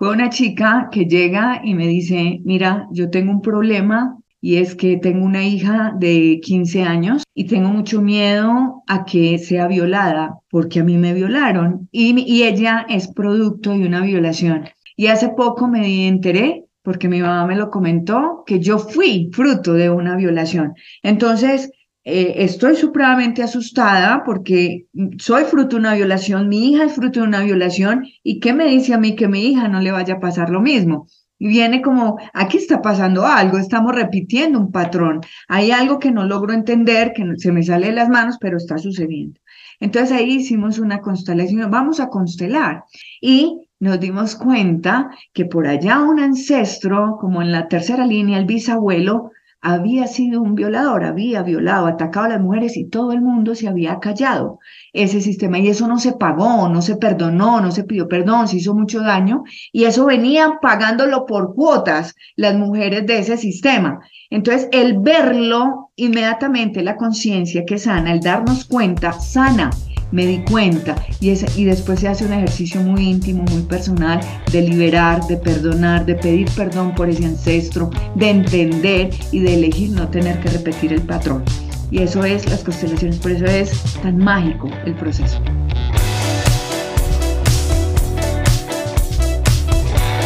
fue una chica que llega y me dice, mira, yo tengo un problema y es que tengo una hija de 15 años y tengo mucho miedo a que sea violada porque a mí me violaron y, y ella es producto de una violación. Y hace poco me enteré porque mi mamá me lo comentó, que yo fui fruto de una violación. Entonces, eh, estoy supremamente asustada porque soy fruto de una violación, mi hija es fruto de una violación, ¿y qué me dice a mí que mi hija no le vaya a pasar lo mismo? Y viene como, aquí está pasando algo, estamos repitiendo un patrón, hay algo que no logro entender, que se me sale de las manos, pero está sucediendo. Entonces ahí hicimos una constelación, vamos a constelar. Y nos dimos cuenta que por allá un ancestro, como en la tercera línea, el bisabuelo, había sido un violador, había violado, atacado a las mujeres y todo el mundo se había callado. Ese sistema, y eso no se pagó, no se perdonó, no se pidió perdón, se hizo mucho daño, y eso venían pagándolo por cuotas las mujeres de ese sistema. Entonces, el verlo inmediatamente, la conciencia que sana, el darnos cuenta, sana me di cuenta y, y después se hace un ejercicio muy íntimo, muy personal de liberar, de perdonar, de pedir perdón por ese ancestro, de entender y de elegir no tener que repetir el patrón. Y eso es las constelaciones, por eso es tan mágico el proceso.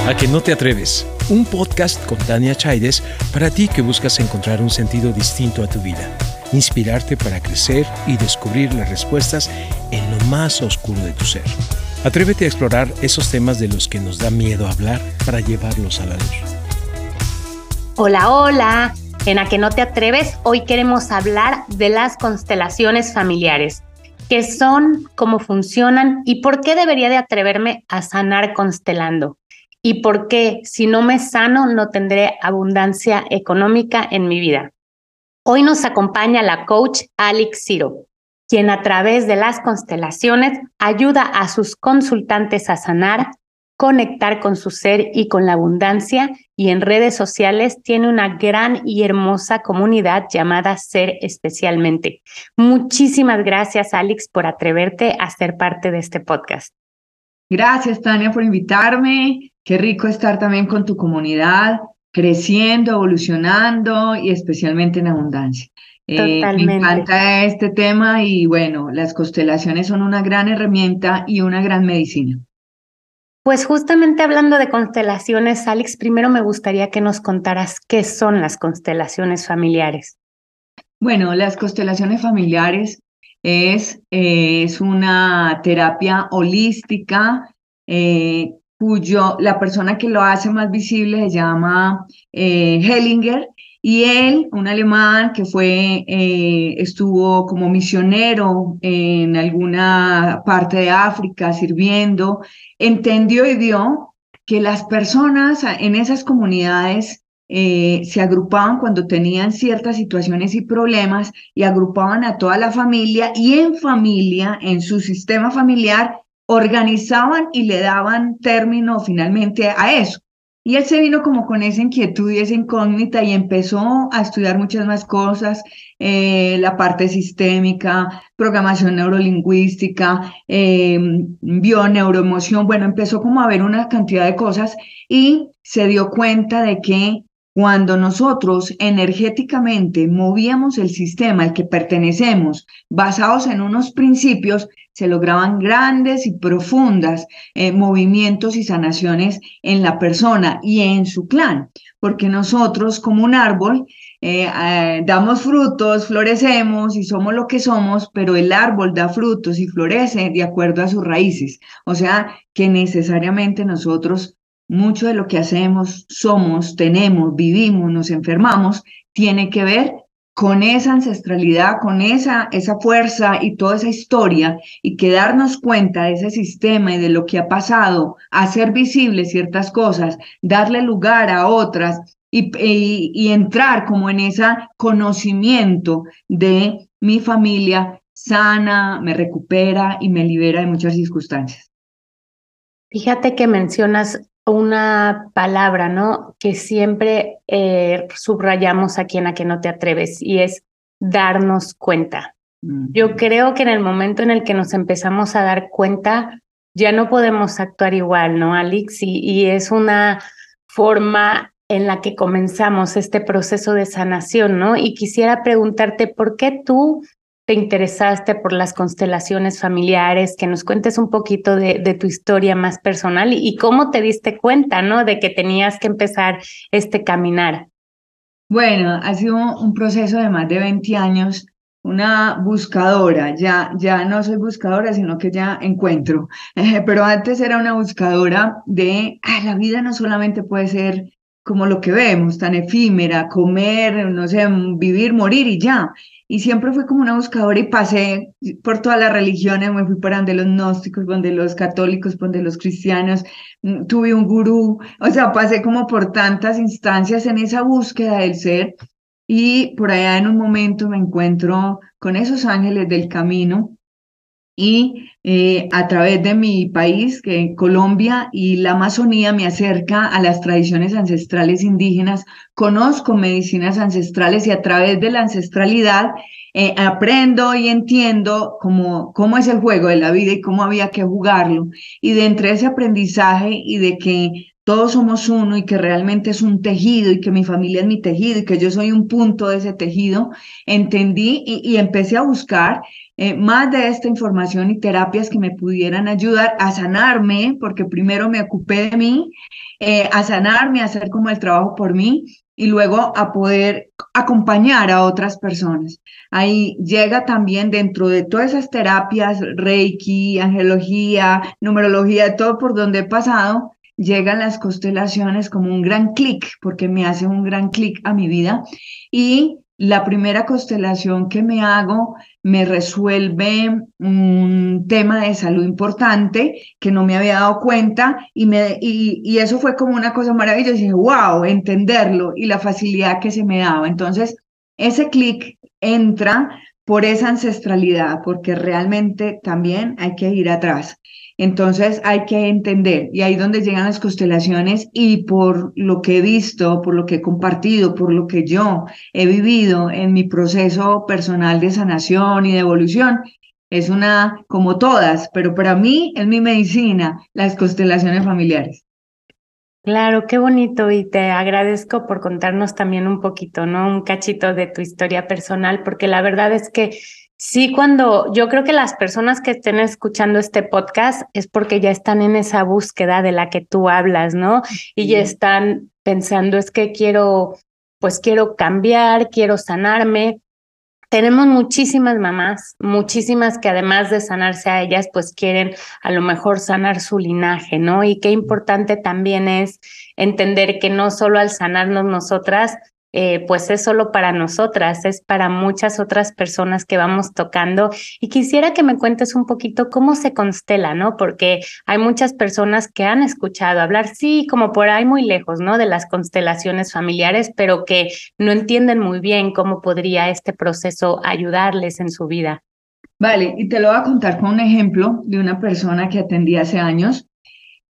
A que no te atreves. Un podcast con Tania Chaides para ti que buscas encontrar un sentido distinto a tu vida inspirarte para crecer y descubrir las respuestas en lo más oscuro de tu ser. Atrévete a explorar esos temas de los que nos da miedo hablar para llevarlos a la luz. Hola, hola. En A que no te atreves, hoy queremos hablar de las constelaciones familiares. ¿Qué son? ¿Cómo funcionan? ¿Y por qué debería de atreverme a sanar constelando? ¿Y por qué si no me sano no tendré abundancia económica en mi vida? Hoy nos acompaña la coach Alex Ciro, quien a través de las constelaciones ayuda a sus consultantes a sanar, conectar con su ser y con la abundancia y en redes sociales tiene una gran y hermosa comunidad llamada Ser Especialmente. Muchísimas gracias Alex por atreverte a ser parte de este podcast. Gracias Tania por invitarme. Qué rico estar también con tu comunidad creciendo, evolucionando y especialmente en abundancia. Eh, me encanta este tema y bueno, las constelaciones son una gran herramienta y una gran medicina. Pues justamente hablando de constelaciones, Alex, primero me gustaría que nos contaras qué son las constelaciones familiares. Bueno, las constelaciones familiares es, eh, es una terapia holística eh, cuyo la persona que lo hace más visible se llama eh, Hellinger y él, un alemán que fue, eh, estuvo como misionero en alguna parte de África sirviendo, entendió y vio que las personas en esas comunidades eh, se agrupaban cuando tenían ciertas situaciones y problemas y agrupaban a toda la familia y en familia, en su sistema familiar, organizaban y le daban término finalmente a eso. Y él se vino como con esa inquietud y esa incógnita y empezó a estudiar muchas más cosas, eh, la parte sistémica, programación neurolingüística, eh, bioneuroemoción, bueno, empezó como a ver una cantidad de cosas y se dio cuenta de que cuando nosotros energéticamente movíamos el sistema al que pertenecemos basados en unos principios, se lograban grandes y profundas eh, movimientos y sanaciones en la persona y en su clan, porque nosotros como un árbol eh, eh, damos frutos, florecemos y somos lo que somos, pero el árbol da frutos y florece de acuerdo a sus raíces. O sea, que necesariamente nosotros mucho de lo que hacemos, somos, tenemos, vivimos, nos enfermamos, tiene que ver con esa ancestralidad, con esa, esa fuerza y toda esa historia y que darnos cuenta de ese sistema y de lo que ha pasado, hacer visibles ciertas cosas, darle lugar a otras y, y, entrar como en ese conocimiento de mi familia sana, me recupera y me libera de muchas circunstancias. Fíjate que mencionas una palabra, ¿no? Que siempre eh, subrayamos aquí en la que no te atreves y es darnos cuenta. Yo creo que en el momento en el que nos empezamos a dar cuenta, ya no podemos actuar igual, ¿no, Alex? y es una forma en la que comenzamos este proceso de sanación, ¿no? Y quisiera preguntarte, ¿por qué tú te interesaste por las constelaciones familiares? Que nos cuentes un poquito de, tu historia más personal y, cómo te diste cuenta, ¿no? De que tenías que empezar este caminar. Bueno, ha sido un proceso de más de 20 años una buscadora, ya, ya no soy buscadora, sino que ya encuentro, pero antes era una buscadora de, ah, la vida no solamente puede ser como lo que vemos, tan efímera, comer, no sé, vivir, morir y ya. Y siempre fui como una buscadora y pasé por todas las religiones, me fui para donde los gnósticos, donde los católicos, donde los cristianos, mm, tuve un gurú, o sea, pasé como por tantas instancias en esa búsqueda del ser y por allá en un momento me encuentro con esos ángeles del camino y eh, a través de mi país, que Colombia y la Amazonía me acerca a las tradiciones ancestrales indígenas, conozco medicinas ancestrales y a través de la ancestralidad eh, aprendo y entiendo cómo, cómo es el juego de la vida y cómo había que jugarlo. Y de entre ese aprendizaje y de que todos somos uno y que realmente es un tejido y que mi familia es mi tejido y que yo soy un punto de ese tejido, entendí y empecé a buscar eh, más de esta información y terapias que me pudieran ayudar a sanarme, porque primero me ocupé de mí, eh, a sanarme, a hacer como el trabajo por mí y luego a poder acompañar a otras personas. Ahí llega también dentro de todas esas terapias, Reiki, angelología, numerología, todo por donde he pasado, llegan las constelaciones como un gran clic, porque me hace un gran clic a mi vida. Y la primera constelación que me hago me resuelve un tema de salud importante que no me había dado cuenta y, me, y, eso fue como una cosa maravillosa. Y dije, wow, entenderlo y la facilidad que se me daba. Entonces, ese clic entra por esa ancestralidad, porque realmente también hay que ir atrás. Entonces hay que entender, y ahí donde llegan las constelaciones, y por lo que he visto, por lo que he compartido, por lo que yo he vivido en mi proceso personal de sanación y de evolución, es una, como todas, pero para mí es mi medicina, las constelaciones familiares. Claro, qué bonito y te agradezco por contarnos también un poquito, ¿no? Un cachito de tu historia personal, porque la verdad es que Sí, cuando yo creo que las personas que estén escuchando este podcast es porque ya están en esa búsqueda de la que tú hablas, ¿no? Y ya están pensando, es que quiero, pues quiero cambiar, quiero sanarme. Tenemos muchísimas mamás, muchísimas que además de sanarse a ellas, pues quieren a lo mejor sanar su linaje, ¿no? Y qué importante también es entender que no solo al sanarnos nosotras, eh, pues es solo para nosotras, es para muchas otras personas que vamos tocando. Y quisiera que me cuentes un poquito cómo se constela, ¿no? Porque hay muchas personas que han escuchado hablar, sí, como por ahí muy lejos, ¿no? De las constelaciones familiares, pero que no entienden muy bien cómo podría este proceso ayudarles en su vida. Vale, y te lo voy a contar con un ejemplo de una persona que atendí hace años.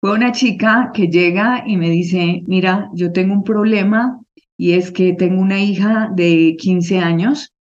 Fue una chica que llega y me dice, mira, yo tengo un problema y es que tengo una hija de 15 años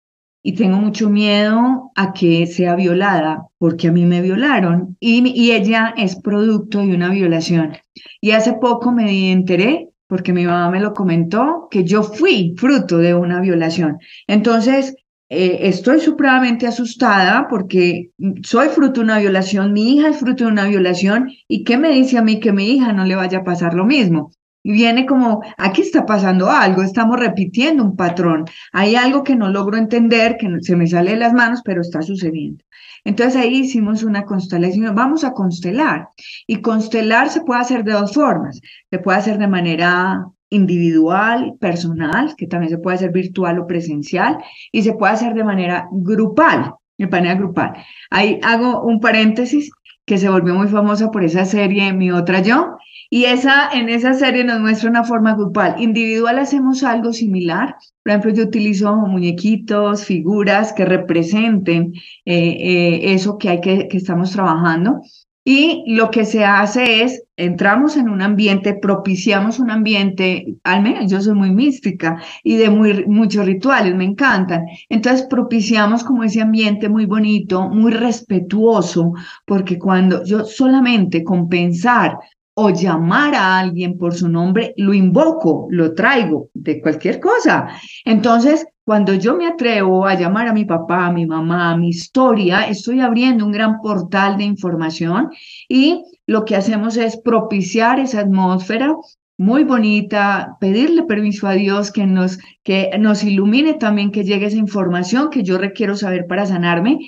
y tengo mucho miedo a que sea violada porque a mí me violaron y, y ella es producto de una violación. Y hace poco me enteré porque mi mamá me lo comentó, que yo fui fruto de una violación. Entonces, eh, estoy supremamente asustada porque soy fruto de una violación, mi hija es fruto de una violación, ¿y qué me dice a mí que mi hija no le vaya a pasar lo mismo? Y viene como, aquí está pasando algo, estamos repitiendo un patrón, hay algo que no logro entender, que se me sale de las manos, pero está sucediendo. Entonces ahí hicimos una constelación, vamos a constelar. Y constelar se puede hacer de dos formas. Se puede hacer de manera individual, personal, que también se puede hacer virtual o presencial, y se puede hacer de manera grupal, de manera grupal. Ahí hago un paréntesis que se volvió muy famosa por esa serie Mi Otra Yo, y esa, en esa serie nos muestra una forma grupal. Individual hacemos algo similar. Por ejemplo, yo utilizo muñequitos, figuras que representen eh, eh, eso que hay que, que estamos trabajando. Y lo que se hace es, entramos en un ambiente, propiciamos un ambiente, al menos yo soy muy mística y de muy, muchos rituales, me encantan. Entonces propiciamos como ese ambiente muy bonito, muy respetuoso, porque cuando yo solamente con pensar o llamar a alguien por su nombre, lo invoco, lo traigo de cualquier cosa. Entonces, cuando yo me atrevo a llamar a mi papá, a mi mamá, a mi historia, estoy abriendo un gran portal de información y lo que hacemos es propiciar esa atmósfera muy bonita, pedirle permiso a Dios que nos, que nos ilumine también, que llegue esa información que yo requiero saber para sanarme.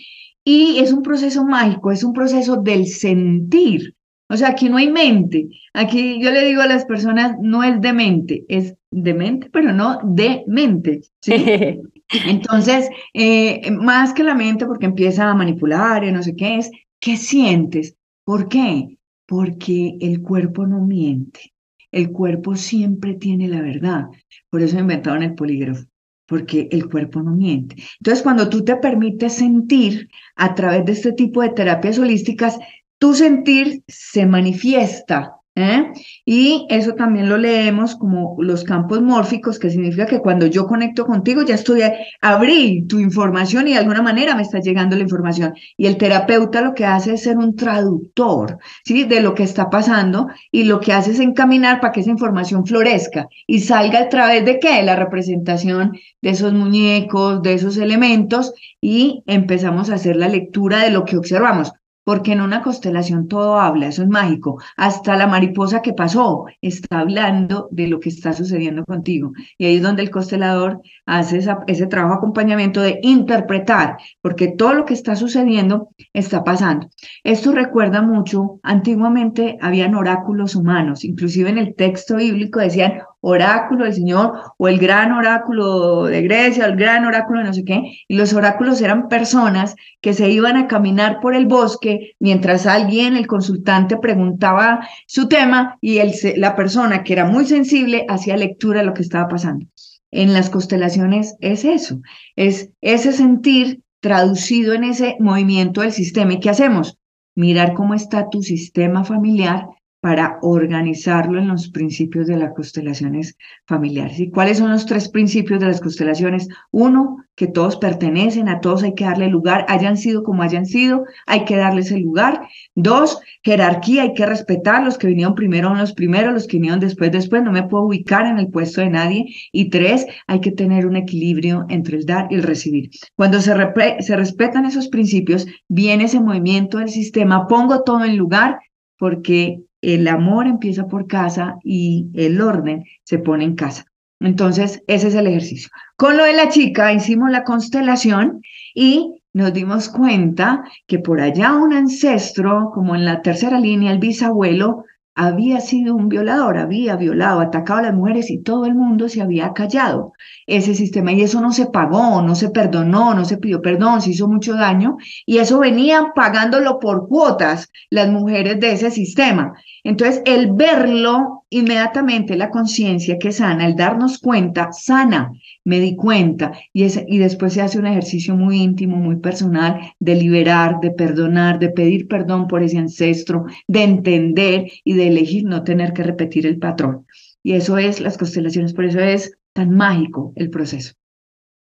Y es un proceso mágico, es un proceso del sentir. O sea, aquí no hay mente. Aquí yo le digo a las personas, no es de mente, es de mente, pero no de mente. Entonces, eh, más que la mente, porque empieza a manipular y no sé qué es, ¿qué sientes? ¿Por qué? Porque el cuerpo no miente. El cuerpo siempre tiene la verdad. Por eso inventaron el polígrafo, porque el cuerpo no miente. Entonces, cuando tú te permites sentir a través de este tipo de terapias holísticas, tu sentir se manifiesta. ¿eh? Y eso también lo leemos como los campos mórficos, que significa que cuando yo conecto contigo ya estoy, abrí tu información y de alguna manera me está llegando la información. Y el terapeuta lo que hace es ser un traductor, ¿sí? De lo que está pasando y lo que hace es encaminar para que esa información florezca y salga a través de qué? La representación de esos muñecos, de esos elementos y empezamos a hacer la lectura de lo que observamos porque en una constelación todo habla, eso es mágico. Hasta la mariposa que pasó está hablando de lo que está sucediendo contigo. Y ahí es donde el constelador hace ese trabajo de acompañamiento de interpretar, porque todo lo que está sucediendo está pasando. Esto recuerda mucho, antiguamente habían oráculos humanos, inclusive en el texto bíblico decían oráculo del Señor o el gran oráculo de Grecia, el gran oráculo de no sé qué, y los oráculos eran personas que se iban a caminar por el bosque mientras alguien, el consultante, preguntaba su tema y la persona que era muy sensible hacía lectura de lo que estaba pasando. En las constelaciones es eso, es ese sentir traducido en ese movimiento del sistema. ¿Y qué hacemos? Mirar cómo está tu sistema familiar para organizarlo en los principios de las constelaciones familiares. ¿Y cuáles son los tres principios de las constelaciones? Uno, que todos pertenecen, a todos hay que darle lugar, hayan sido como hayan sido, hay que darles el lugar. Dos, jerarquía, hay que respetar, los que vinieron primero los primeros, los que vinieron después, después, no me puedo ubicar en el puesto de nadie. Y tres, hay que tener un equilibrio entre el dar y el recibir. Cuando se, se respetan esos principios, viene ese movimiento del sistema, pongo todo en lugar, porque el amor empieza por casa y el orden se pone en casa. Entonces, ese es el ejercicio. Con lo de la chica hicimos la constelación y nos dimos cuenta que por allá un ancestro, como en la tercera línea, el bisabuelo, había sido un violador, había violado, atacado a las mujeres y todo el mundo se había callado ese sistema y eso no se pagó, no se perdonó, no se pidió perdón, se hizo mucho daño y eso venían pagándolo por cuotas las mujeres de ese sistema. Entonces, el verlo inmediatamente, la conciencia que sana, el darnos cuenta, sana, me di cuenta y, y después se hace un ejercicio muy íntimo, muy personal de liberar, de perdonar, de pedir perdón por ese ancestro, de entender y de elegir no tener que repetir el patrón. Y eso es las constelaciones, por eso es tan mágico el proceso.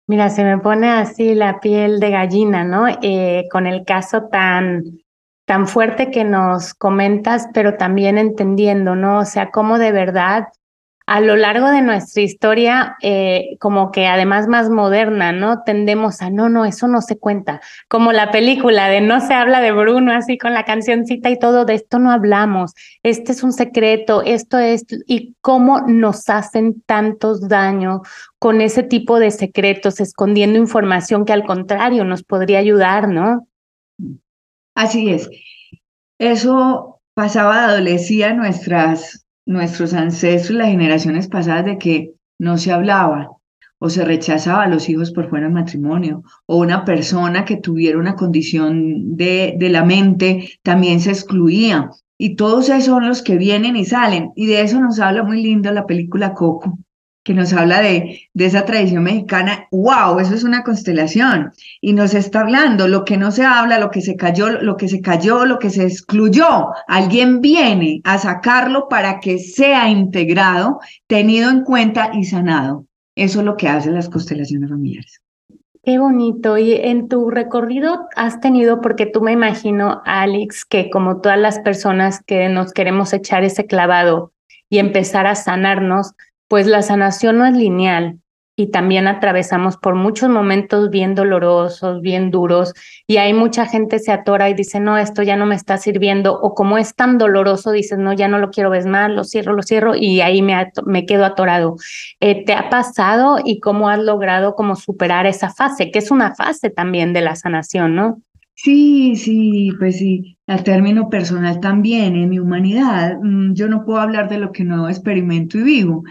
Mira, se me pone así la piel de gallina, ¿no? Eh, con el caso tan, tan fuerte que nos comentas, pero también entendiendo, ¿no? O sea, cómo de verdad a lo largo de nuestra historia, eh, como que además más moderna, ¿no? Tendemos a, no, no, eso no se cuenta. Como la película de No se habla de Bruno, así con la cancioncita y todo, de esto no hablamos, este es un secreto, esto es, y cómo nos hacen tantos daños con ese tipo de secretos, escondiendo información que al contrario nos podría ayudar, ¿no? Así es. Eso pasaba, adolecía nuestras nuestros ancestros, las generaciones pasadas, de que no se hablaba o se rechazaba a los hijos por fuera del matrimonio, o una persona que tuviera una condición de, de la mente también se excluía. Y todos esos son los que vienen y salen. Y de eso nos habla muy lindo la película Coco, que nos habla de, de esa tradición mexicana, wow, eso es una constelación. Y nos está hablando lo que no se habla, lo que se cayó, lo que se cayó, lo que se excluyó. Alguien viene a sacarlo para que sea integrado, tenido en cuenta y sanado. Eso es lo que hacen las constelaciones familiares. Qué bonito. Y en tu recorrido has tenido, porque tú me imagino, Alex, que como todas las personas que nos queremos echar ese clavado y empezar a sanarnos, pues la sanación no es lineal y también atravesamos por muchos momentos bien dolorosos, bien duros, y hay mucha gente se atora y dice, no, esto ya no me está sirviendo, o como es tan doloroso, dices, no, ya no lo quiero ver más, lo cierro, lo cierro, y ahí me, me quedo atorado. Eh, ¿Te ha pasado y cómo has logrado como superar esa fase, que es una fase también de la sanación, ¿no? Sí, sí, pues sí, al término personal también, en mi humanidad, mm, yo no puedo hablar de lo que no experimento y vivo.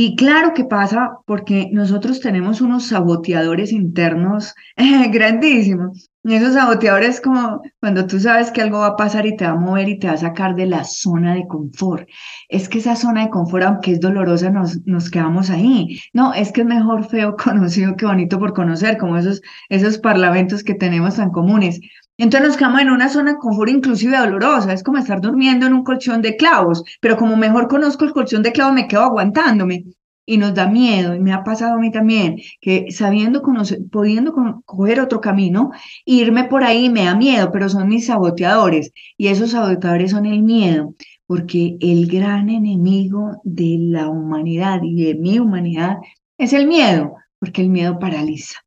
Y claro que pasa porque nosotros tenemos unos saboteadores internos grandísimos. Esos saboteadores como cuando tú sabes que algo va a pasar y te va a mover y te va a sacar de la zona de confort. Es que esa zona de confort, aunque es dolorosa, nos, nos quedamos ahí. No, es que es mejor feo conocido que bonito por conocer, como esos, esos parlamentos que tenemos tan comunes. Entonces nos quedamos en una zona de confort inclusive dolorosa, es como estar durmiendo en un colchón de clavos, pero como mejor conozco el colchón de clavos me quedo aguantándome y nos da miedo, y me ha pasado a mí también, que sabiendo conocer, pudiendo coger otro camino, irme por ahí me da miedo, pero son mis saboteadores, y esos saboteadores son el miedo, porque el gran enemigo de la humanidad y de mi humanidad es el miedo, porque el miedo paraliza.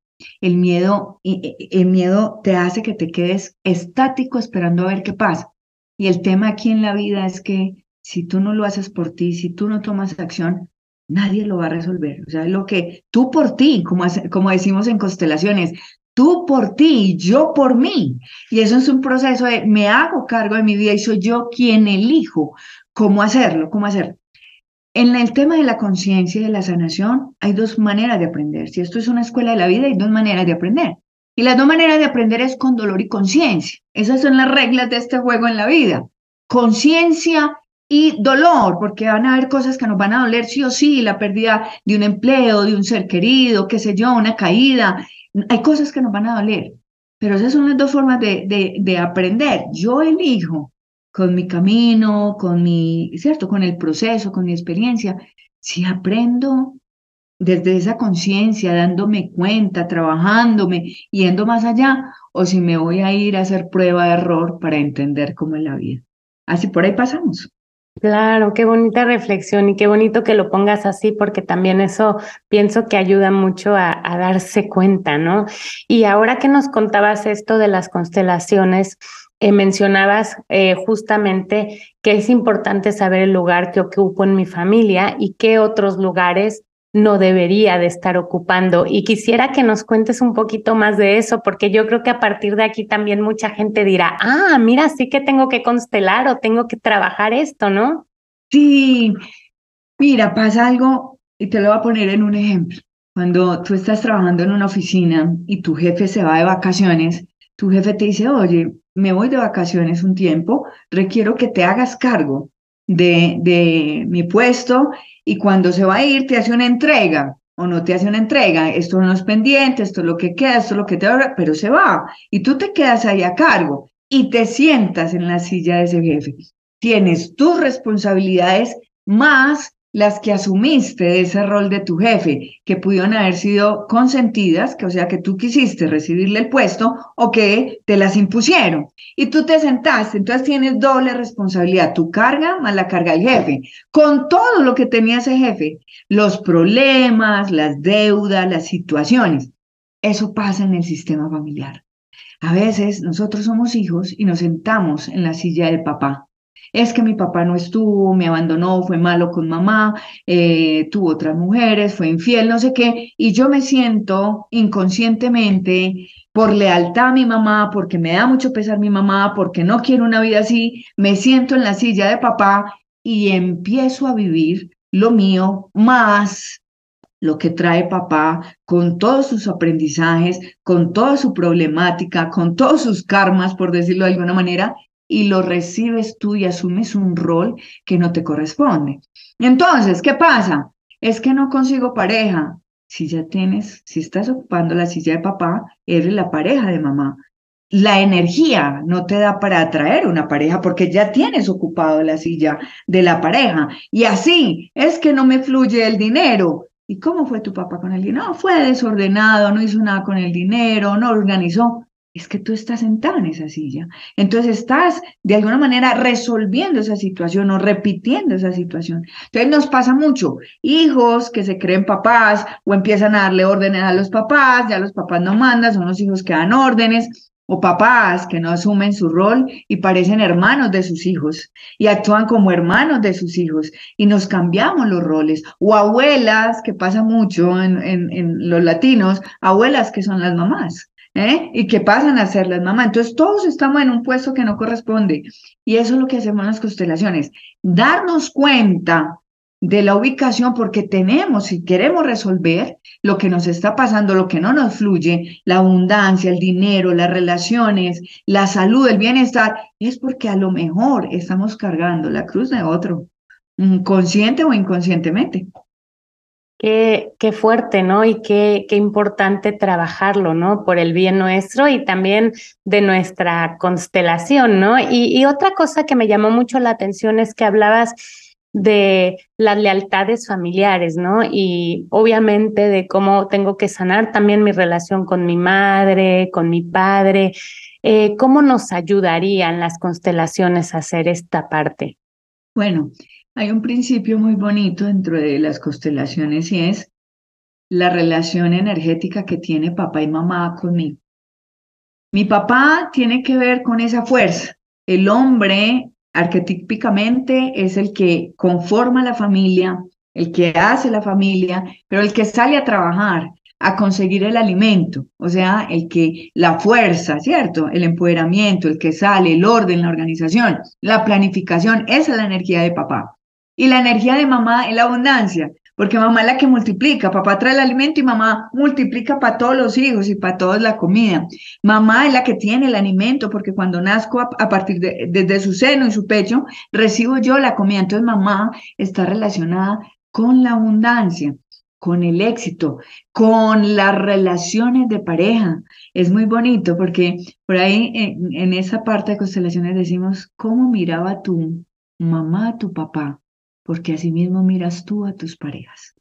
El miedo, el miedo te hace que te quedes estático esperando a ver qué pasa. Y el tema aquí en la vida es que si tú no lo haces por ti, si tú no tomas acción, nadie lo va a resolver. O sea, lo que tú por ti, como, como decimos en constelaciones, tú por ti, yo por mí. Y eso es un proceso de me hago cargo de mi vida y soy yo quien elijo cómo hacerlo, cómo hacerlo. En el tema de la conciencia y de la sanación hay dos maneras de aprender. Si esto es una escuela de la vida, hay dos maneras de aprender. Y las dos maneras de aprender es con dolor y conciencia. Esas son las reglas de este juego en la vida. Conciencia y dolor, porque van a haber cosas que nos van a doler sí o sí, la pérdida de un empleo, de un ser querido, qué sé yo, una caída. Hay cosas que nos van a doler. Pero esas son las dos formas de, de, de aprender. Yo elijo con mi camino, con mi, ¿cierto? Con el proceso, con mi experiencia. Si aprendo desde esa conciencia, dándome cuenta, trabajándome, yendo más allá, o si me voy a ir a hacer prueba de error para entender cómo es la vida. Así por ahí pasamos. Claro, qué bonita reflexión y qué bonito que lo pongas así, porque también eso pienso que ayuda mucho a, a darse cuenta, ¿no? Y ahora que nos contabas esto de las constelaciones, eh, mencionabas eh, justamente que es importante saber el lugar que ocupo en mi familia y qué otros lugares no debería de estar ocupando. Y quisiera que nos cuentes un poquito más de eso, porque yo creo que a partir de aquí también mucha gente dirá, ah, mira, sí que tengo que constelar o tengo que trabajar esto, ¿no? Sí, mira, pasa algo y te lo voy a poner en un ejemplo. Cuando tú estás trabajando en una oficina y tu jefe se va de vacaciones, tu jefe te dice, oye, me voy de vacaciones un tiempo, requiero que te hagas cargo de, de mi puesto y cuando se va a ir te hace una entrega o no te hace una entrega, esto no es pendiente, esto es lo que queda, esto es lo que te ahora, pero se va y tú te quedas ahí a cargo y te sientas en la silla de ese jefe. Tienes tus responsabilidades más las que asumiste ese rol de tu jefe, que pudieron haber sido consentidas, que o sea que tú quisiste recibirle el puesto o que te las impusieron. Y tú te sentaste, entonces tienes doble responsabilidad, tu carga más la carga del jefe, con todo lo que tenía ese jefe, los problemas, las deudas, las situaciones. Eso pasa en el sistema familiar. A veces nosotros somos hijos y nos sentamos en la silla del papá es que mi papá no estuvo, me abandonó, fue malo con mamá, eh, tuvo otras mujeres, fue infiel, no sé qué, y yo me siento inconscientemente por lealtad a mi mamá, porque me da mucho pesar mi mamá, porque no quiero una vida así, me siento en la silla de papá y empiezo a vivir lo mío más lo que trae papá con todos sus aprendizajes, con toda su problemática, con todos sus karmas, por decirlo de alguna manera, y lo recibes tú y asumes un rol que no te corresponde. Entonces, ¿qué pasa? es que no consigo pareja. Si ya tienes, si estás ocupando la silla de papá, eres la pareja de mamá. La energía no te da para atraer una pareja porque ya tienes ocupado la silla de la pareja. Y así es que no me fluye el dinero. ¿Y cómo fue tu papá con el dinero? No, fue desordenado, no hizo nada con el dinero, no organizó es que tú estás sentado en esa silla. Entonces estás de alguna manera resolviendo esa situación o repitiendo esa situación. Entonces nos pasa mucho, hijos que se creen papás o empiezan a darle órdenes a los papás, ya los papás no mandan, son los hijos que dan órdenes, o papás que no asumen su rol y parecen hermanos de sus hijos y actúan como hermanos de sus hijos y nos cambiamos los roles, o abuelas, que pasa mucho en, en los latinos, abuelas que son las mamás ¿eh? y que pasan a ser las mamás. Entonces todos estamos en un puesto que no corresponde y eso es lo que hacemos en las constelaciones, darnos cuenta de la ubicación porque tenemos, si queremos resolver lo que nos está pasando, lo que no nos fluye, la abundancia, el dinero, las relaciones, la salud, el bienestar, es porque a lo mejor estamos cargando la cruz de otro, consciente o inconscientemente. Qué, qué, fuerte, ¿no? Y qué, qué importante trabajarlo, ¿no? Por el bien nuestro y también de nuestra constelación, ¿no? Y, otra cosa que me llamó mucho la atención es que hablabas de las lealtades familiares, ¿no? Y obviamente de cómo tengo que sanar también mi relación con mi madre, con mi padre. Eh, ¿Cómo nos ayudarían las constelaciones a hacer esta parte? Bueno, hay un principio muy bonito dentro de las constelaciones y es la relación energética que tiene papá y mamá conmigo. Mi papá tiene que ver con esa fuerza. El hombre arquetípicamente es el que conforma la familia, el que hace la familia, pero el que sale a trabajar, a conseguir el alimento, o sea, el que la fuerza, ¿cierto? El empoderamiento, el que sale, el orden, la organización, la planificación, esa es la energía de papá. Y la energía de mamá es la abundancia, porque mamá es la que multiplica, papá trae el alimento y mamá multiplica para todos los hijos y para todos la comida. Mamá es la que tiene el alimento, porque cuando nazco a, partir de desde su seno y su pecho, recibo yo la comida. Entonces mamá está relacionada con la abundancia con el éxito, con las relaciones de pareja. Es muy bonito porque por ahí en, en, esa parte de constelaciones decimos, ¿cómo miraba tu mamá tu papá? Porque asimismo miras tú a tus parejas.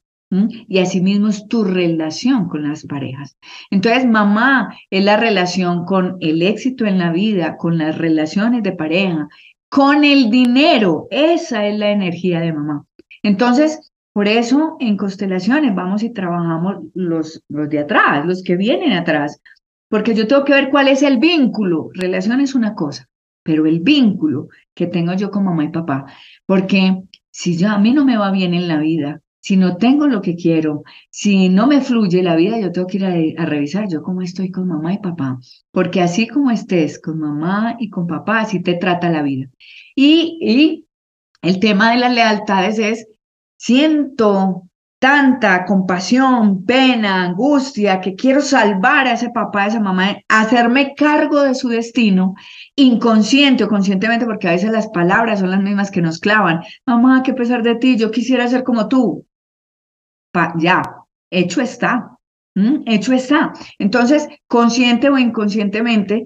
Y asimismo es tu relación con las parejas. Entonces, mamá es la relación con el éxito en la vida, con las relaciones de pareja, con el dinero. Esa es la energía de mamá. Entonces, por eso en constelaciones vamos y trabajamos los, los de atrás, los que vienen atrás, porque yo tengo que ver cuál es el vínculo. Relación es una cosa, pero el vínculo que tengo yo con mamá y papá, porque si ya a mí no me va bien en la vida, si no tengo lo que quiero, si no me fluye la vida, yo tengo que ir a, revisar yo cómo estoy con mamá y papá, porque así como estés con mamá y con papá, así te trata la vida. Y, y el tema de las lealtades es, siento tanta compasión, pena, angustia, que quiero salvar a ese papá, a esa mamá, hacerme cargo de su destino, inconsciente o conscientemente, porque a veces las palabras son las mismas que nos clavan. Mamá, que pesar de ti, yo quisiera ser como tú. ya, hecho está. Hecho está. Entonces, consciente o inconscientemente,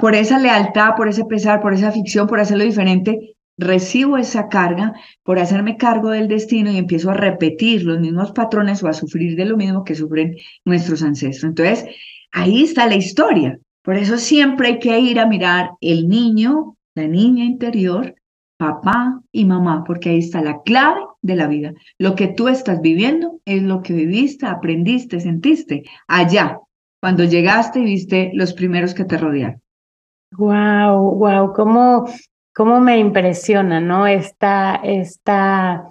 por esa lealtad, por ese pesar, por esa ficción, por hacerlo diferente, recibo esa carga por hacerme cargo del destino y empiezo a repetir los mismos patrones o a sufrir de lo mismo que sufren nuestros ancestros. Entonces, ahí está la historia. Por eso siempre hay que ir a mirar el niño, la niña interior, papá y mamá, porque ahí está la clave de la vida. Lo que tú estás viviendo es lo que viviste, aprendiste, sentiste allá, cuando llegaste y viste los primeros que te rodearon. Wow, wow, cómo cómo me impresiona, ¿no? Esta, esta,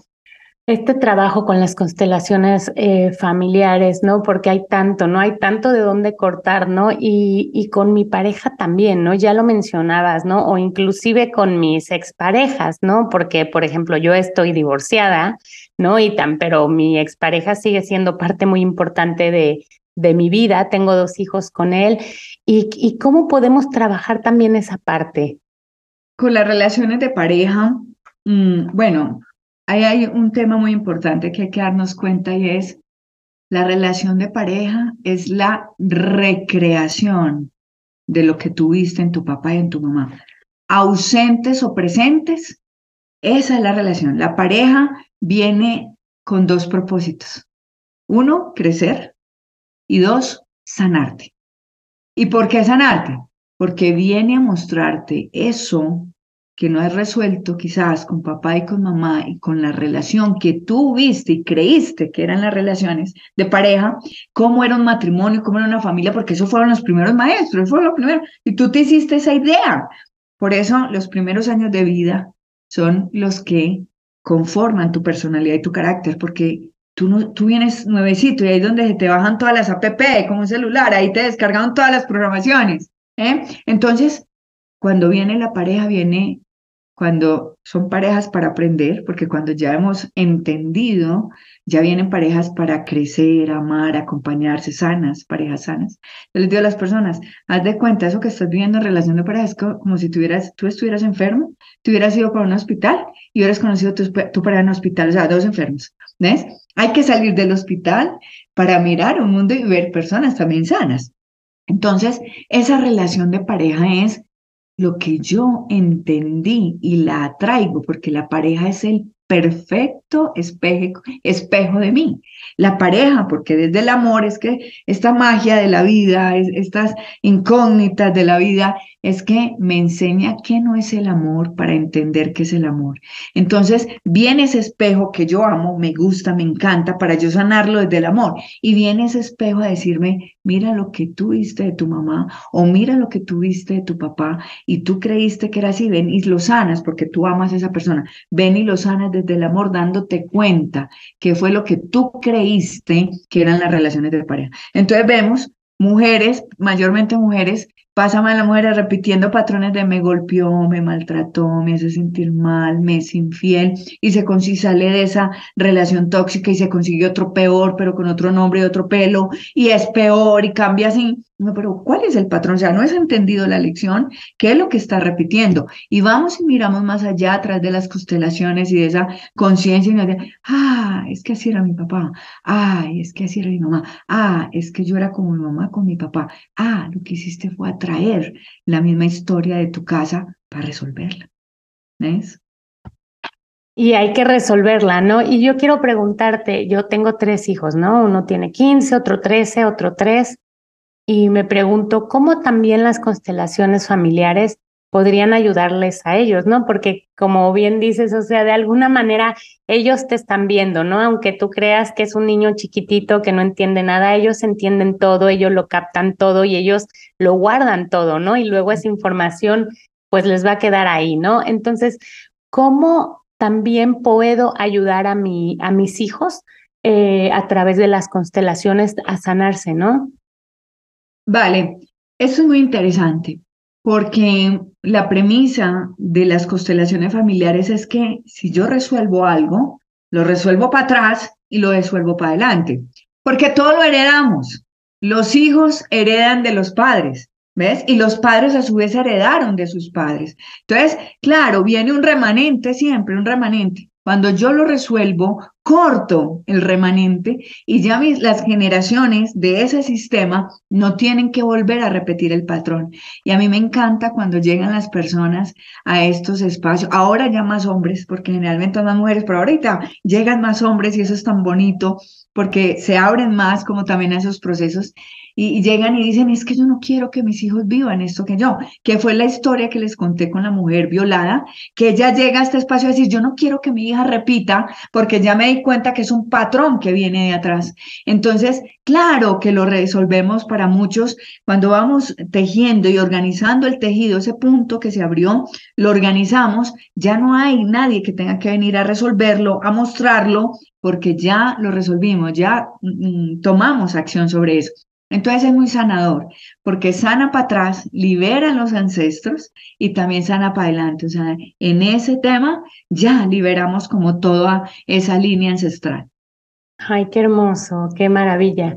este trabajo con las constelaciones eh, familiares, ¿no? Porque hay tanto, ¿no? Hay tanto de dónde cortar, ¿no? Y, y con mi pareja también, ¿no? Ya lo mencionabas, ¿no? O inclusive con mis exparejas, ¿no? Porque, por ejemplo, yo estoy divorciada, ¿no? Y tan, pero mi expareja sigue siendo parte muy importante de, de mi vida, tengo dos hijos con él, y, y cómo podemos trabajar también esa parte, con las relaciones de pareja, mm, bueno, ahí hay un tema muy importante que hay que darnos cuenta y es la relación de pareja es la recreación de lo que tuviste en tu papá y en tu mamá. Ausentes o presentes, esa es la relación. La pareja viene con dos propósitos. Uno, crecer y dos, sanarte. ¿Y por qué sanarte? Porque viene a mostrarte eso que no has resuelto quizás con papá y con mamá y con la relación que tú viste y creíste que eran las relaciones de pareja, cómo era un matrimonio, cómo era una familia, porque eso fueron los primeros maestros, eso fue lo primero. Y tú te hiciste esa idea. Por eso los primeros años de vida son los que conforman tu personalidad y tu carácter, porque tú, no, tú vienes nuevecito y ahí es donde te bajan todas las app, como un celular, ahí te descargan todas las programaciones. ¿Eh? Entonces, cuando viene la pareja, viene cuando son parejas para aprender, porque cuando ya hemos entendido, ya vienen parejas para crecer, amar, acompañarse, sanas, parejas sanas. Yo les digo a las personas, haz de cuenta, eso que estás viviendo en relación de pareja es como, si tuvieras, tú estuvieras enfermo, te hubieras ido para un hospital y hubieras conocido tu, tu pareja en un hospital, o sea, dos enfermos, ¿ves? Hay que salir del hospital para mirar un mundo y ver personas también sanas. Entonces, esa relación de pareja es lo que yo entendí y la atraigo, porque la pareja es el perfecto espejo, espejo de mí. La pareja, porque desde el amor es que esta magia de la vida, estas incógnitas de la vida, es que me enseña qué no es el amor para entender qué es el amor. Entonces, viene ese espejo que yo amo, me gusta, me encanta, para yo sanarlo desde el amor. Y viene ese espejo a decirme, mira lo que tú viste de tu mamá o mira lo que tú viste de tu papá y tú creíste que era así, ven y lo sanas porque tú amas a esa persona. Ven y lo sanas desde el amor dándote cuenta que fue lo que tú creíste que eran las relaciones de pareja. Entonces vemos mujeres, mayormente mujeres, pasan a la mujer repitiendo patrones de me golpeó, me maltrató, me hace sentir mal, me es infiel y se, sale de esa relación tóxica y se consigue otro peor, pero con otro nombre y otro pelo y es peor y cambia así. No, pero ¿cuál es el patrón? O sea, no has entendido la lección, ¿qué es lo que está repitiendo? Y vamos y miramos más allá, atrás de las constelaciones y de esa conciencia y nos dice, ah, es que así era mi papá, ah, es que así era mi mamá, ah, es que yo era como mi mamá con mi papá, ah, lo que hiciste fue atraer la misma historia de tu casa para resolverla. ¿Ves? Y hay que resolverla, ¿no? Y yo quiero preguntarte, yo tengo tres hijos, ¿no? Uno tiene 15, otro 13, otro 3 y me pregunto cómo también las constelaciones familiares podrían ayudarles a ellos, ¿no? Porque como bien dices, o sea, de alguna manera ellos te están viendo, ¿no? Aunque tú creas que es un niño chiquitito que no entiende nada, ellos entienden todo, ellos lo captan todo y ellos lo guardan todo, ¿no? Y luego esa información pues les va a quedar ahí, ¿no? Entonces, ¿cómo también puedo ayudar a, mi, a mis hijos eh, a través de las constelaciones a sanarse, ¿no? Vale, eso es muy interesante porque la premisa de las constelaciones familiares es que si yo resuelvo algo, lo resuelvo para atrás y lo resuelvo para adelante, porque todo lo heredamos. Los hijos heredan de los padres, ¿ves? Y los padres a su vez heredaron de sus padres. Entonces, claro, viene un remanente siempre, un remanente. Cuando yo lo resuelvo, corto el remanente y ya las generaciones de ese sistema no tienen que volver a repetir el patrón. Y a mí me encanta cuando llegan las personas a estos espacios, ahora ya más hombres, porque generalmente más mujeres, pero ahorita llegan más hombres y eso es tan bonito porque se abren más como también a esos procesos y, llegan y dicen, es que yo no quiero que mis hijos vivan esto que yo, que fue la historia que les conté con la mujer violada, que ella llega a este espacio a decir, yo no quiero que mi hija repita porque ya me di cuenta que es un patrón que viene de atrás. Entonces, claro que lo resolvemos para muchos cuando vamos tejiendo y organizando el tejido, ese punto que se abrió, lo organizamos, ya no hay nadie que tenga que venir a resolverlo, a mostrarlo, porque ya lo resolvimos, ya mm, mm, tomamos acción sobre eso. Entonces es muy sanador, porque sana para atrás, libera a los ancestros y también sana para adelante. O sea, en ese tema ya liberamos como toda esa línea ancestral. Ay, qué hermoso, qué maravilla.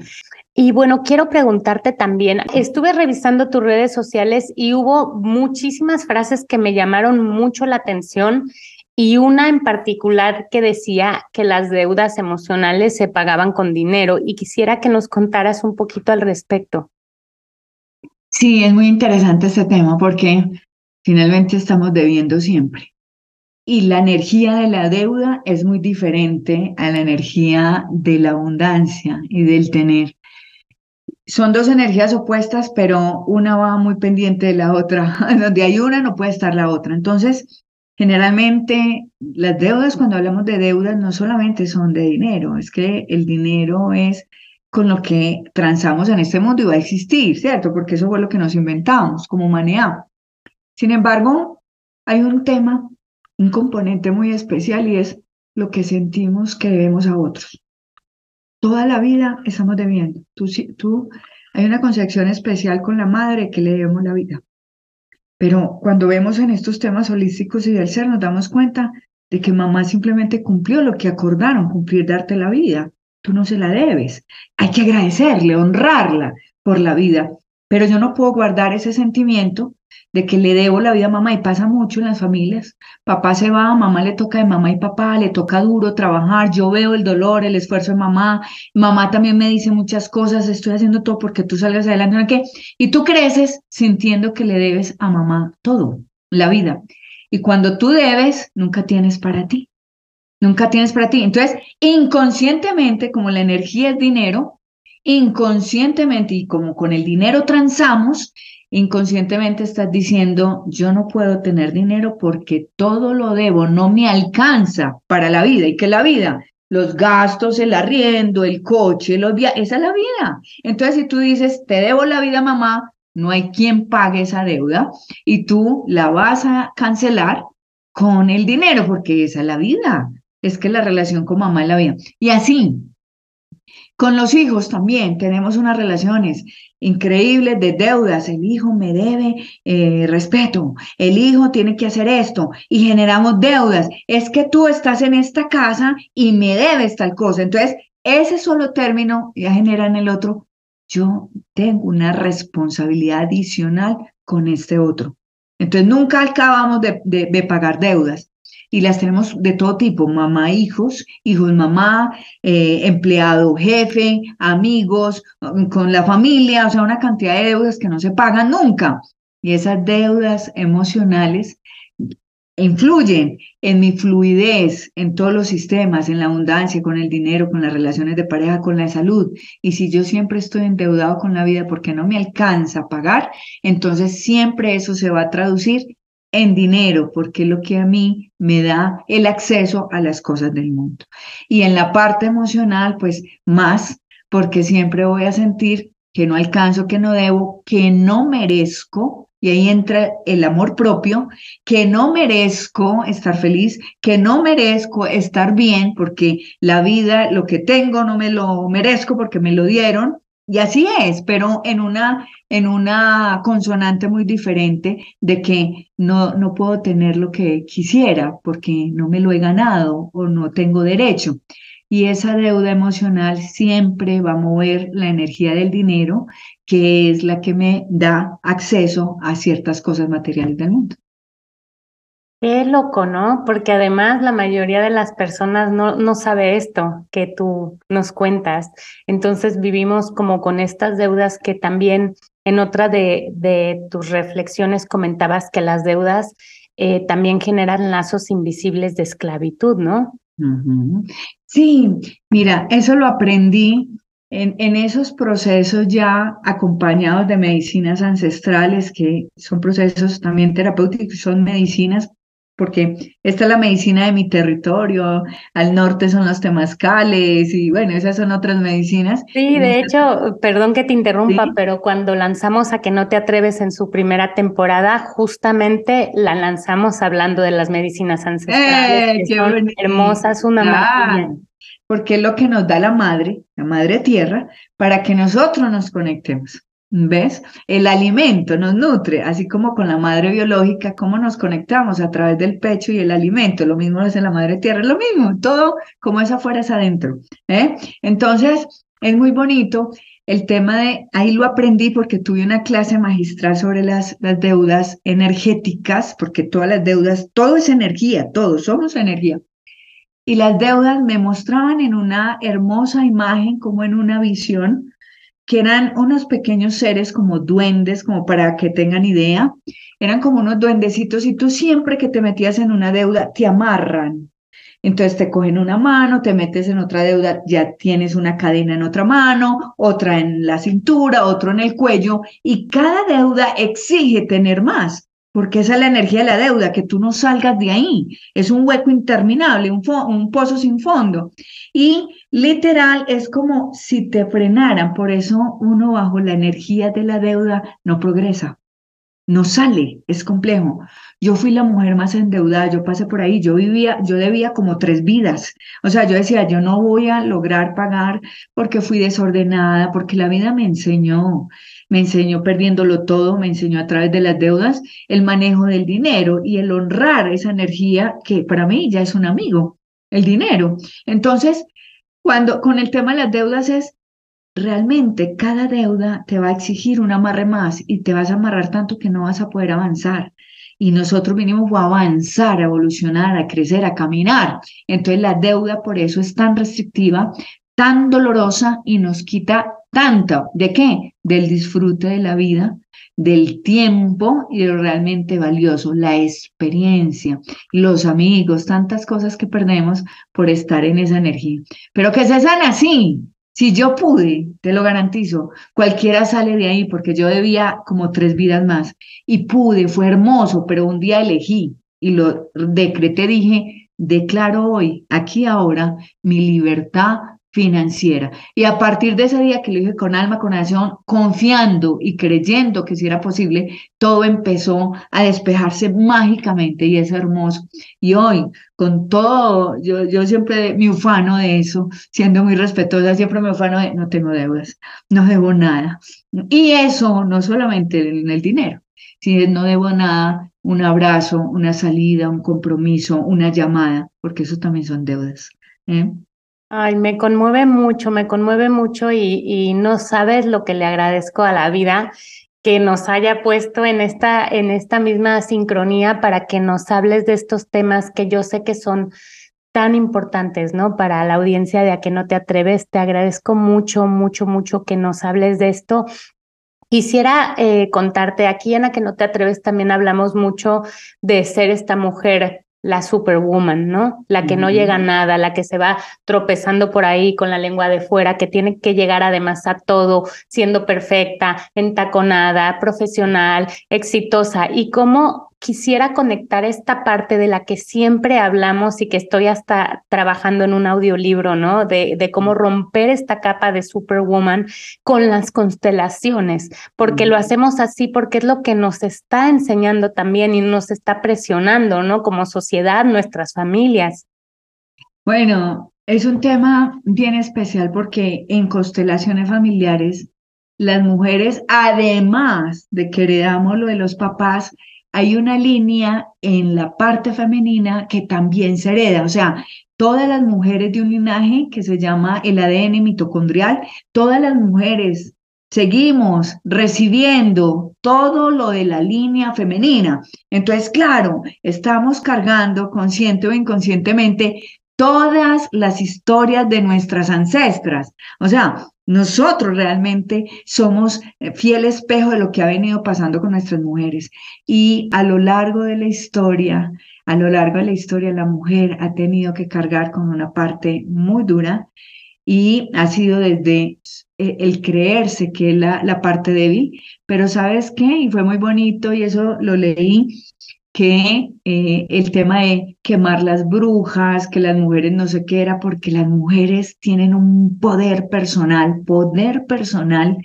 Y bueno, quiero preguntarte también, estuve revisando tus redes sociales y hubo muchísimas frases que me llamaron mucho la atención y una en particular que decía que las deudas emocionales se pagaban con dinero y quisiera que nos contaras un poquito al respecto. Sí, es muy interesante este tema porque finalmente estamos debiendo siempre. Y la energía de la deuda es muy diferente a la energía de la abundancia y del tener. Son dos energías opuestas, pero una va muy pendiente de la otra. Donde hay una no puede estar la otra. Entonces, Generalmente las deudas, cuando hablamos de deudas, no solamente son de dinero, es que el dinero es con lo que transamos en este mundo y va a existir, ¿cierto? Porque eso fue lo que nos inventamos como humanidad. Sin embargo, hay un tema, un componente muy especial y es lo que sentimos que debemos a otros. Toda la vida estamos debiendo. Tú, tú, hay una concepción especial con la madre que le debemos la vida. Pero cuando vemos en estos temas holísticos y del ser, nos damos cuenta de que mamá simplemente cumplió lo que acordaron, cumplir darte la vida. Tú no se la debes. Hay que agradecerle, honrarla por la vida. Pero yo no puedo guardar ese sentimiento de que le debo la vida a mamá y pasa mucho en las familias. Papá se va, mamá le toca de mamá y papá, le toca duro trabajar, yo veo el dolor, el esfuerzo de mamá, mamá también me dice muchas cosas, estoy haciendo todo porque tú salgas adelante, ¿no? ¿Qué? Y tú creces sintiendo que le debes a mamá todo, la vida. Y cuando tú debes, nunca tienes para ti. Nunca tienes para ti. Entonces, inconscientemente, como la energía es dinero, inconscientemente y como con el dinero transamos, inconscientemente estás diciendo, yo no puedo tener dinero porque todo lo debo, no me alcanza para la vida y que la vida, los gastos, el arriendo, el coche, los viajes, esa es la vida. Entonces, si tú dices, te debo la vida, mamá, no hay quien pague esa deuda y tú la vas a cancelar con el dinero porque esa es la vida. Es que la relación con mamá es la vida. Y así, con los hijos también tenemos unas relaciones increíbles de deudas. El hijo me debe eh, respeto, el hijo tiene que hacer esto y generamos deudas. Es que tú estás en esta casa y me debes tal cosa. Entonces, ese solo término ya genera en el otro, yo tengo una responsabilidad adicional con este otro. Entonces, nunca acabamos de pagar deudas y las tenemos de todo tipo, mamá, hijos, hijos, mamá, eh, empleado, jefe, amigos, con la familia, o sea, una cantidad de deudas que no se pagan nunca. Y esas deudas emocionales influyen en mi fluidez en todos los sistemas, en la abundancia, con el dinero, con las relaciones de pareja, con la salud. Y si yo siempre estoy endeudado con la vida porque no me alcanza a pagar, entonces siempre eso se va a traducir en dinero, porque es lo que a mí me da el acceso a las cosas del mundo. Y en la parte emocional, pues más, porque siempre voy a sentir que no alcanzo, que no debo, que no merezco, y ahí entra el amor propio, que no merezco estar feliz, que no merezco estar bien, porque la vida, lo que tengo, no me lo merezco porque me lo dieron, y así es, pero en una, en una consonante muy diferente de que no, no puedo tener lo que quisiera porque no me lo he ganado o no tengo derecho. Y esa deuda emocional siempre va a mover la energía del dinero, que es la que me da acceso a ciertas cosas materiales del mundo. Qué loco, ¿no? Porque además la mayoría de las personas no, no sabe esto que tú nos cuentas. Entonces vivimos como con estas deudas que también en otra de, de tus reflexiones comentabas que las deudas eh, también generan lazos invisibles de esclavitud, ¿no? Sí, mira, eso lo aprendí en, en, esos procesos ya acompañados de medicinas ancestrales, que son procesos también terapéuticos, son medicinas porque esta es la medicina de mi territorio, al norte son los temazcales y bueno, esas son otras medicinas. Sí, de hecho, perdón que te interrumpa, pero cuando lanzamos a que no te atreves en su primera temporada, justamente la lanzamos hablando de las medicinas ancestrales, eh, que son hermosas, una maravilla. Porque es lo que nos da la madre, la madre tierra, para que nosotros nos conectemos. ¿Ves? El alimento nos nutre, así como con la madre biológica, cómo nos conectamos a través del pecho y el alimento. Lo mismo es en la madre tierra, lo mismo, todo como es afuera es adentro. ¿eh? Entonces, es muy bonito el tema de, ahí lo aprendí porque tuve una clase magistral sobre las, las deudas energéticas, porque todas las deudas, todo es energía, todos somos energía. Y las deudas me mostraban en una hermosa imagen, como en una visión, que eran unos pequeños seres como duendes, como para que tengan idea, eran como unos duendecitos y tú siempre que te metías en una deuda te amarran, entonces te cogen una mano, te metes en otra deuda, ya tienes una cadena en otra mano, otra en la cintura, otro en el cuello, y cada deuda exige tener más, porque esa es la energía de la deuda, que tú no salgas de ahí. Es un hueco interminable, un, pozo sin fondo. Y literal es como si te frenaran, por eso uno bajo la energía de la deuda no progresa no sale, es complejo. Yo fui la mujer más endeudada, yo pasé por ahí, yo vivía, yo debía como tres vidas. O sea, yo decía, yo no voy a lograr pagar porque fui desordenada, porque la vida me enseñó, me enseñó perdiéndolo todo, me enseñó a través de las deudas el manejo del dinero y el honrar esa energía que para mí ya es un amigo, el dinero. Entonces, cuando con el tema de las deudas es realmente cada deuda te va a exigir un amarre más y te vas a amarrar tanto que no vas a poder avanzar. Y nosotros vinimos a avanzar, a evolucionar, a crecer, a caminar. Entonces la deuda por eso es tan restrictiva, tan dolorosa y nos quita tanto. ¿De qué? Del disfrute de la vida, del tiempo y lo realmente valioso, la experiencia, los amigos, tantas cosas que perdemos por estar en esa energía. Pero que se sana así, si yo pude, te lo garantizo, cualquiera sale de ahí porque yo debía como tres vidas más y pude, fue hermoso, pero un día elegí y lo decreté, dije, declaro hoy, aquí ahora, mi libertad financiera. Y a partir de ese día que lo dije con alma, con acción, confiando y creyendo que si era posible, todo empezó a despejarse mágicamente y es hermoso. Y hoy, con todo, yo, yo siempre me ufano de eso, siendo muy respetuosa, siempre me ufano de no tengo deudas, no debo nada. Y eso no solamente en el dinero, si no debo nada, un abrazo, una salida, un compromiso, una llamada, porque eso también son deudas. ¿eh? Ay, me conmueve mucho, me conmueve mucho y, no sabes lo que le agradezco a la vida que nos haya puesto en esta, en esta misma sincronía para que nos hables de estos temas que yo sé que son tan importantes, ¿no? Para la audiencia de a que no te atreves. Te agradezco mucho, mucho, mucho que nos hables de esto. Quisiera eh, contarte, aquí en A que no te atreves también hablamos mucho de ser esta mujer la superwoman, ¿no? La que no llega a nada, la que se va tropezando por ahí con la lengua de fuera, que tiene que llegar además a todo siendo perfecta, entaconada, profesional, exitosa. Y cómo quisiera conectar esta parte de la que siempre hablamos y que estoy hasta trabajando en un audiolibro, ¿no? De, de cómo romper esta capa de Superwoman con las constelaciones, porque lo hacemos así, porque es lo que nos está enseñando también y nos está presionando, ¿no? Como sociedad, nuestras familias. Bueno, es un tema bien especial porque en constelaciones familiares, las mujeres, además de que heredamos lo de los papás, hay una línea en la parte femenina que también se hereda, o sea, todas las mujeres de un linaje que se llama el ADN mitocondrial, todas las mujeres seguimos recibiendo todo lo de la línea femenina. Entonces, claro, estamos cargando consciente o inconscientemente todas las historias de nuestras ancestras. O sea, nosotros realmente somos eh, fiel espejo de lo que ha venido pasando con nuestras mujeres. Y a lo largo de la historia, a lo largo de la historia, la mujer ha tenido que cargar con una parte muy dura y ha sido desde eh, el creerse que es la, la parte débil, pero ¿sabes qué? Y fue muy bonito y eso lo leí que eh, el tema de quemar las brujas, que las mujeres no sé qué era, porque las mujeres tienen un poder personal, poder personal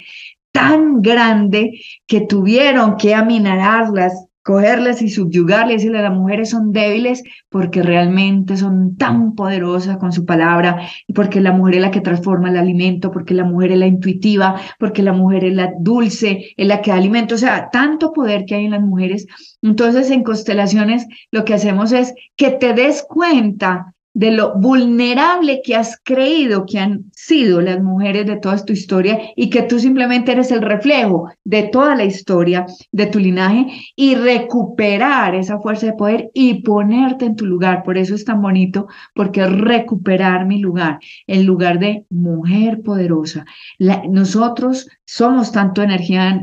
tan grande que tuvieron que aminararlas cogerles y subyugarles y las mujeres son débiles porque realmente son tan poderosas con su palabra, y porque la mujer es la que transforma el alimento, porque la mujer es la intuitiva, porque la mujer es la dulce, es la que da alimento, o sea, tanto poder que hay en las mujeres. Entonces, en constelaciones, lo que hacemos es que te des cuenta de lo vulnerable que has creído que han sido las mujeres de toda tu historia y que tú simplemente eres el reflejo de toda la historia de tu linaje y recuperar esa fuerza de poder y ponerte en tu lugar. Por eso es tan bonito, porque recuperar mi lugar, el lugar de mujer poderosa. nosotros somos tanto energía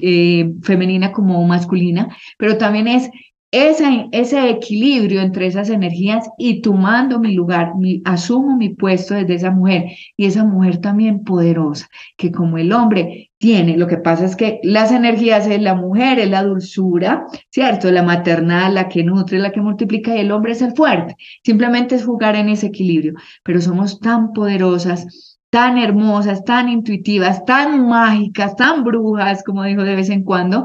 eh, femenina como masculina, pero también es ese, ese equilibrio entre esas energías y tomando mi lugar, asumo mi puesto desde esa mujer y esa mujer también poderosa, que como el hombre tiene, lo que pasa es que las energías es la mujer, es la dulzura, ¿cierto? La maternal, la que nutre, la que multiplica y el hombre es el fuerte. Simplemente es jugar en ese equilibrio, pero somos tan poderosas tan hermosas, tan intuitivas, tan mágicas, tan brujas, como dijo de vez en cuando.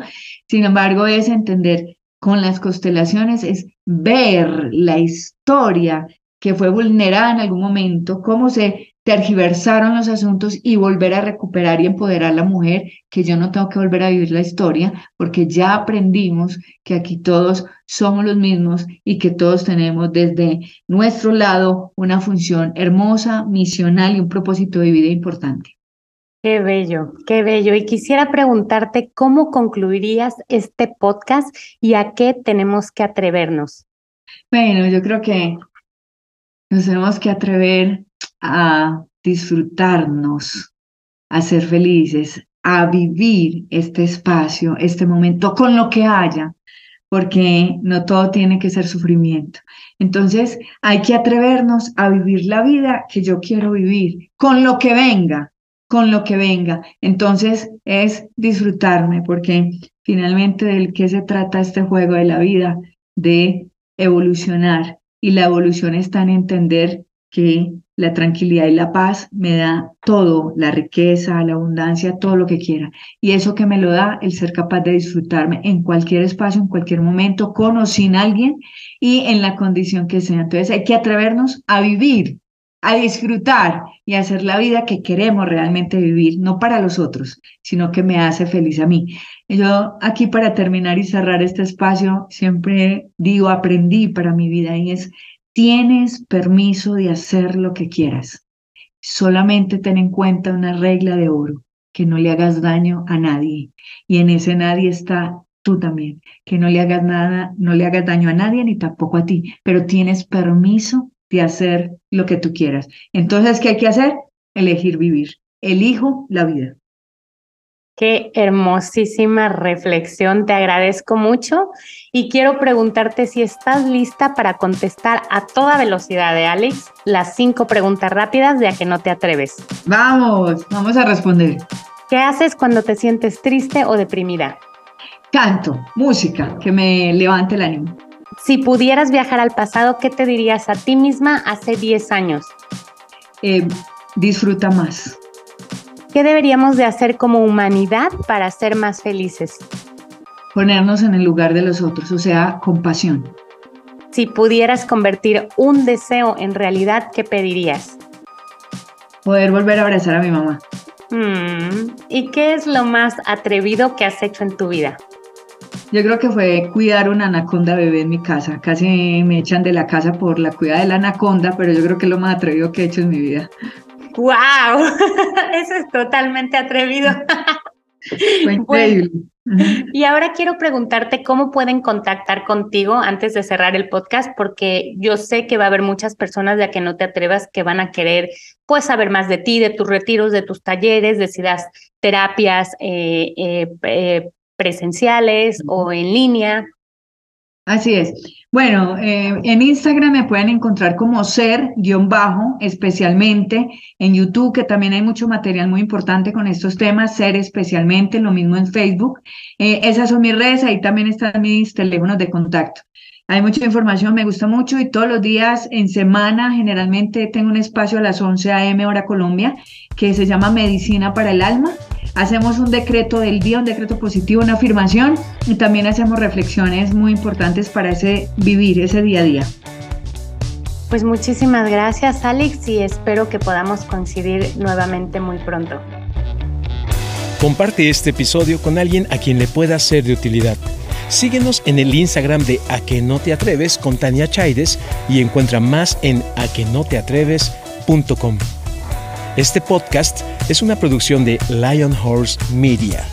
Sin embargo, es entender con las constelaciones es ver la historia que fue vulnerada en algún momento, cómo se tergiversaron los asuntos y volver a recuperar y empoderar a la mujer, que yo no tengo que volver a vivir la historia, porque ya aprendimos que aquí todos somos los mismos y que todos tenemos desde nuestro lado una función hermosa, misional y un propósito de vida importante. Qué bello, qué bello. Y quisiera preguntarte cómo concluirías este podcast y a qué tenemos que atrevernos. Bueno, yo creo que nos tenemos que atrever a disfrutarnos, a ser felices, a vivir este espacio, este momento con lo que haya, porque no todo tiene que ser sufrimiento. Entonces hay que atrevernos a vivir la vida que yo quiero vivir, con lo que venga, con lo que venga. Entonces es disfrutarme, porque finalmente del que se trata este juego de la vida, de evolucionar. Y la evolución está en entender que la tranquilidad y la paz me da todo, la riqueza, la abundancia, todo lo que quiera. Y eso que me lo da el ser capaz de disfrutarme en cualquier espacio, en cualquier momento, con o sin alguien y en la condición que sea. Entonces hay que atrevernos a vivir a disfrutar y hacer la vida que queremos realmente vivir, no para los otros, sino que me hace feliz a mí. Yo aquí para terminar y cerrar este espacio, siempre digo, aprendí para mi vida y es, tienes permiso de hacer lo que quieras. Solamente ten en cuenta una regla de oro, que no le hagas daño a nadie. Y en ese nadie está tú también, que no le hagas nada, no le hagas daño a nadie ni tampoco a ti, pero tienes permiso de hacer lo que tú quieras. Entonces, ¿qué hay que hacer? Elegir vivir. Elijo la vida. Qué hermosísima reflexión, te agradezco mucho y quiero preguntarte si estás lista para contestar a toda velocidad de Alex las cinco preguntas rápidas de a que no te atreves. Vamos, vamos a responder. ¿Qué haces cuando te sientes triste o deprimida? Canto, música, que me levante el ánimo. Si pudieras viajar al pasado, ¿qué te dirías a ti misma hace 10 años? Eh, disfruta más. ¿Qué deberíamos de hacer como humanidad para ser más felices? Ponernos en el lugar de los otros, o sea, compasión. Si pudieras convertir un deseo en realidad, ¿qué pedirías? Poder volver a abrazar a mi mamá. Mm, ¿Y qué es lo más atrevido que has hecho en tu vida? Yo creo que fue cuidar una anaconda bebé en mi casa. Casi me echan de la casa por la cuida de la anaconda, pero yo creo que es lo más atrevido que he hecho en mi vida. ¡Wow! Eso es totalmente atrevido. Fue increíble. y ahora quiero preguntarte cómo pueden contactar contigo antes de cerrar el podcast, porque yo sé que va a haber muchas personas de a que no te atrevas que van a querer pues saber más de ti, de tus retiros, de tus talleres, de si das terapias eh, eh, eh presenciales o en línea. Así es. Bueno, eh, en Instagram me pueden encontrar como ser-bajo, especialmente en YouTube, que también hay mucho material muy importante con estos temas, ser especialmente, lo mismo en Facebook. Eh, esas son mis redes, ahí también están mis teléfonos de contacto. Hay mucha información, me gusta mucho y todos los días en semana generalmente tengo un espacio a las 11 a.m. hora Colombia que se llama Medicina para el Alma. Hacemos un decreto del día, un decreto positivo, una afirmación y también hacemos reflexiones muy importantes para ese vivir, ese día a día. Pues muchísimas gracias Alex y espero que podamos coincidir nuevamente muy pronto. Comparte este episodio con alguien a quien le pueda ser de utilidad. Síguenos en el Instagram de A que no te atreves con Tania Chaides y encuentra más en aquenoteatreves.com. Este podcast es una producción de Lion Horse Media.